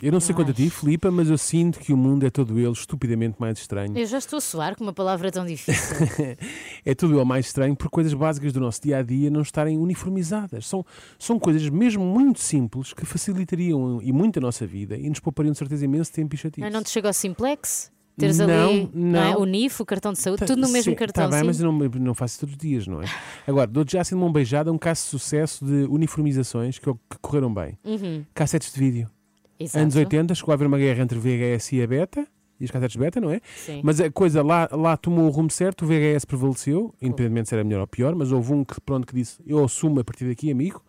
Eu não sei quanto a ti, Filipa, mas eu sinto que o mundo é todo ele estupidamente mais estranho. Eu já estou a suar com uma palavra tão difícil. é tudo ele mais estranho por coisas básicas do nosso dia a dia não estarem uniformizadas. São, são coisas mesmo muito simples que facilitariam e muito a nossa vida e nos poupariam de certeza imenso tempo e chatice. Não, não te chega ao simplex? Teres Não, ali não. é? não. o NIF, o cartão de saúde, tudo no mesmo cartão. Está bem, sim. mas eu não, não faço todos os dias, não é? Agora, dou-te já assim de mão beijada um caso de sucesso de uniformizações que, que correram bem. Cassetes de vídeo. Exato. Anos 80, chegou a haver uma guerra entre VHS e a beta. E as cassetes beta, não é? Sim. Mas a coisa lá, lá tomou o rumo certo, o VHS prevaleceu, independentemente se era melhor ou pior, mas houve um que, pronto, que disse: Eu assumo a partir daqui, amigo.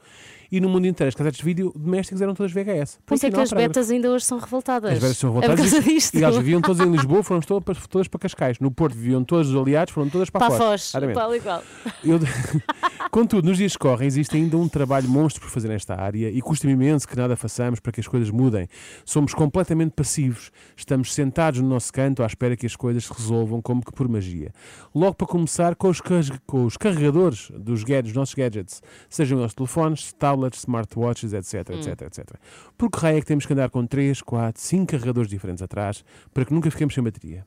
E no mundo inteiro, as cassetes de vídeo domésticas eram todas VHS. Por isso é que as betas ainda hoje são revoltadas. as betas são É revoltadas. causa disto. E elas viviam todas em Lisboa, foram todas para, todas para Cascais. No Porto viviam todos os aliados, foram todas para, Para Foz. Foz, tal e qual. Eu- Contudo, nos dias que correm, existe ainda um trabalho monstro por fazer nesta área e custa-me imenso que nada façamos para que as coisas mudem. Somos completamente passivos, estamos sentados no nosso canto à espera que as coisas se resolvam como que por magia. Logo para começar, com os, com os carregadores dos, gadgets, dos nossos gadgets, sejam eles telefones, tablets, smartwatches, etc, etc, etc. Por que raio é que temos que andar com 3, 4, 5 carregadores diferentes atrás para que nunca fiquemos sem bateria?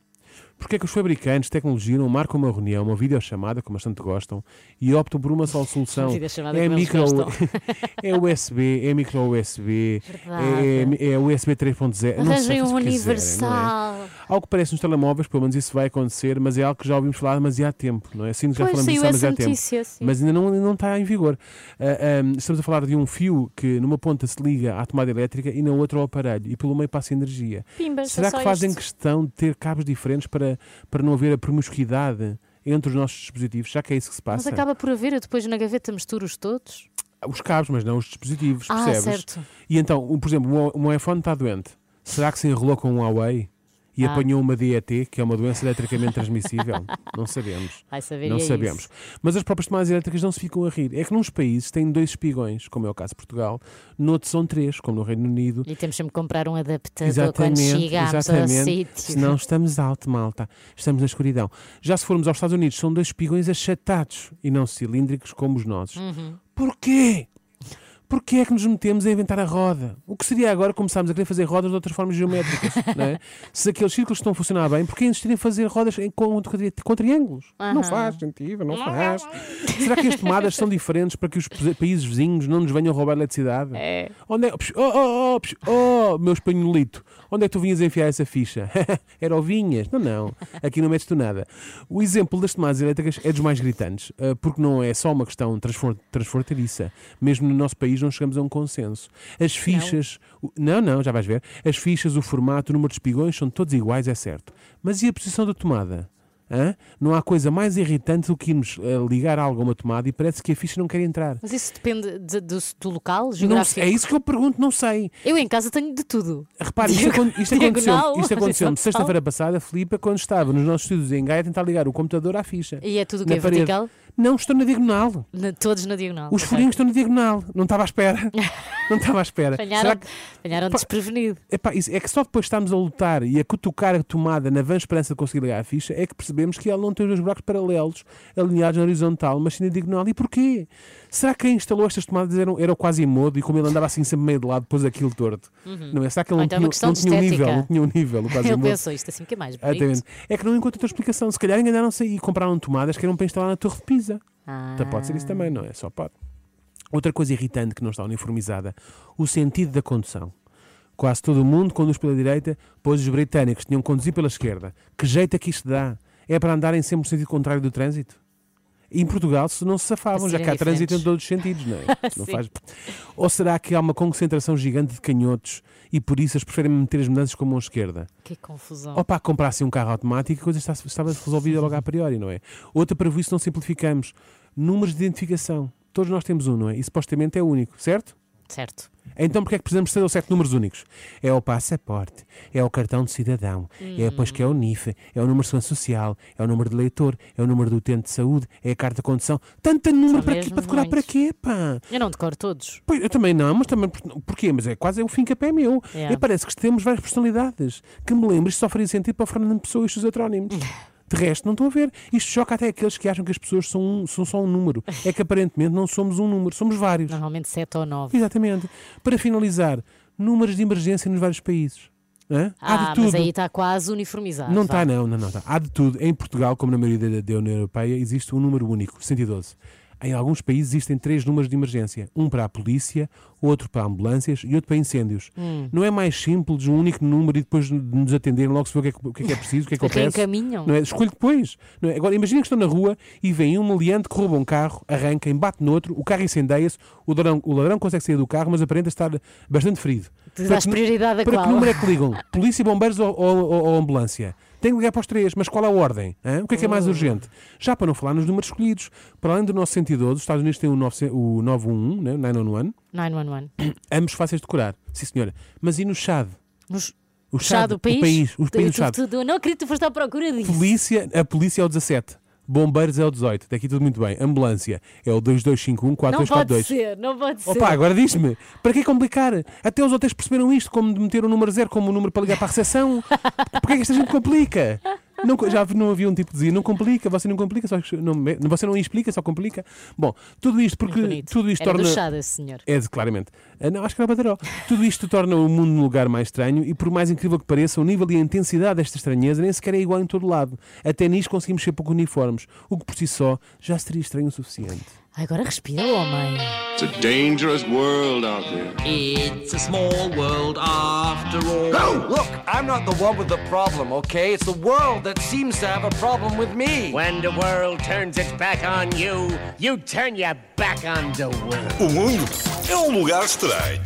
Porque é que os fabricantes de tecnologia não marcam uma reunião, uma videochamada, como bastante gostam, e optam por uma só solução? É, micro, é USB, é micro USB, Verdade. é, é USB 3.0. não sei Arranjem o que um quiserem, é? universal. Ao que parece nos telemóveis, pelo menos isso vai acontecer, mas é algo que já ouvimos falar há demasiado tempo, não é? Sim, já Pois, falamos disso há demasiado tempo. sim. Mas ainda não, não está em vigor. Ah, ah, estamos a falar de um fio que numa ponta se liga à tomada elétrica e na outra ao aparelho e pelo meio passa energia. Pimbas, Será é que fazem isto. questão de ter cabos diferentes para, para não haver a promiscuidade entre os nossos dispositivos? Já que é isso que se Mas passa? acaba por haver, eu depois na gaveta misturo-os todos. Os cabos, mas não os dispositivos, Ah, percebes? certo. E então, um, por exemplo, o meu iPhone está doente. Será que se enrolou com um Huawei e Ah. apanhou uma DET, que é uma doença eletricamente transmissível? não sabemos. Vai saber Não é sabemos. isso. Mas as próprias tomadas elétricas não se ficam a rir. É que nos países têm dois espigões, como é o caso de Portugal, noutros são três, como no Reino Unido. E temos sempre que comprar um adaptador quando Exatamente, chegamos ao exatamente. sítio. Senão estamos alto, malta. Estamos na escuridão. Já se formos aos Estados Unidos, são dois espigões achatados e não cilíndricos como os nossos. Uhum. Porquê? Porquê é que nos metemos a inventar a roda? O que seria agora começarmos a querer fazer rodas de outras formas geométricas? não é? Se aqueles círculos estão a funcionar bem, porquê insistir em fazer rodas em- com, com triângulos? Não Aham. faz sentido, não faz. Será que as tomadas são diferentes para que os pa- países vizinhos não nos venham roubar eletricidade? É. Onde é? Oh, oh, oh, psh, oh, meu espanholito, onde é que tu vinhas a enfiar essa ficha? Era o Vinhas? Não, não. Aqui não metes tu nada. O exemplo das tomadas elétricas é dos mais gritantes, ah, porque não é só uma questão transfronteiriça. Mesmo no nosso país não chegamos a um consenso. As fichas. o- Não, não, já vais ver. As fichas, o formato, o número de espigões são todos iguais, é certo. Mas e a posição da tomada? Hã? Não há coisa mais irritante do que irmos ah, ligar algo a uma tomada e parece que a ficha não quer entrar. Mas isso depende de- do, do local Não geográfico. sei, é isso que eu pergunto, não sei. Eu em casa tenho de tudo. Repare, isto, Diago- acon- isto aconteceu, diagonal, isto aconteceu sexta-feira passada, Filipe, quando estava nos nossos estudos em Gaia a tentar ligar o computador à ficha. E é tudo que é parede. vertical? Não, estou na diagonal. Na- todos na diagonal. Os furinhos estão na diagonal. Não estava à espera. Não estava à espera. Será que- desprevenido. Epá, é que só depois estamos a lutar e a cutucar a tomada na vã esperança de conseguir ligar a ficha é que percebemos que ela não tem os dois buracos paralelos alinhados na horizontal, mas sim na diagonal. E porquê? Será que quem instalou estas tomadas era, era quase modo e como ele andava assim sempre meio de lado, pôs aquilo torto? Não é? Será que ele não, então é tinha, não tinha um nível? Não tinha um nível, quase Ele pensou isto assim que é mais bonito. Exatamente. É que não encontro outra explicação. Se calhar enganaram-se e compraram tomadas que eram para instalar na Torre de Pisa. Ah. Então pode ser isso também, não é? Só pode. Outra coisa irritante que não está uniformizada, o sentido da condução. Quase todo o mundo conduz pela direita, pois os britânicos tinham que conduzir pela esquerda. Que jeito é que isto dá? É para andarem sempre no sentido contrário do trânsito? Em Portugal se não se safavam, já que há trânsito em todos os sentidos, não é? Não faz... Ou será que há uma concentração gigante de canhotos e por isso eles preferem meter as mudanças com a mão esquerda? Que confusão. Ou para comprassem um carro automático, a coisa estava resolvida logo a priori, não é? Outra para isso não simplificamos. Números de identificação. Todos nós temos um, não é? E supostamente é único, certo? Certo. Então porquê é que precisamos de ou sete números únicos? É o passaporte, é o cartão de cidadão, é depois que é o NIF, é o número de segurança social, é o número de leitor, é o número do utente de saúde, é a carta de condução. Tanto número para, quê? para decorar para quê, pá? Eu não decoro todos. Pois, eu também não, mas também por- porquê? Mas é quase é o fim que a pé meu. É. E parece que temos várias personalidades. Que me lembro, isto só faria sentido para o Fernando Pessoa e os seus heterónimos. De resto, não estou a ver. Isto choca até aqueles que acham que as pessoas são, um- são só um número. É que aparentemente não somos um número, somos vários. Normalmente sete ou nove. Exatamente. Para finalizar, números de emergência nos vários países. Hã? Há Ah, de tudo. mas aí está quase uniformizado. Não está, não, não, não está. Há de tudo. Em Portugal, como na maioria da, da União Europeia, existe um número único, 112. Em alguns países existem três números de emergência: um para a polícia, outro para ambulâncias e outro para incêndios. Hum. Não é mais simples um único número e depois de nos atenderem logo se vê o que é que, o que, é, que é preciso, o que é que? Reencaminham. Não é? Escolho depois. É? Agora, imagina que estão na rua e vem um meliante que rouba um carro, arranca, embate no outro, o carro incendeia-se, o ladrão, o ladrão consegue sair do carro, mas aparenta estar bastante ferido. Tu Para dás que- prioridade a Para qual? que número é que ligam? Polícia, bombeiros ou, ou- ou- ou ambulância? Tem que ligar para os três, mas qual a ordem? hã? O que é que é mais urgente? Já para não falar nos números escolhidos. Para além do nosso 112, os Estados Unidos têm o, 900 o 911, né? 911, 911. ambos fáceis de decorar. Sim, senhora. Mas e no Chad? Nos... O Chá do país? O país, o país do tu- Chad. tu- tu- não acredito que tu foste à procura disso. Polícia, a polícia é o 17. Bombeiros é o 18. Daqui tudo muito bem. Ambulância é o 2251 Não pode 4242. ser, não pode ser. Opa, agora diz-me, para que complicar? Até os hotéis perceberam isto, como de meter o número zero como o número para ligar para a recepção. Porquê é que esta gente complica? Não, já não havia um tipo que dizia, não complica, você não complica, só, não, você não explica, só complica. Bom, tudo isto porque Bonito. tudo isto Era torna... do chá desse senhor. É, de- claramente. Ah, Não, acho que era Badaró. Tudo isto torna o mundo um lugar mais estranho e, por mais incrível que pareça, o nível e a intensidade desta estranheza nem sequer é igual em todo lado. Até nisso conseguimos ser pouco uniformes, o que por si só já seria estranho o suficiente. Agora respira, homem. It's a dangerous world out there. It's a small world after all. No, look, I'm not the one with the problem, okay? It's the world that seems to have a problem with me. When the world turns its back on you, you turn your back on the world. O mundo é um lugar estranho.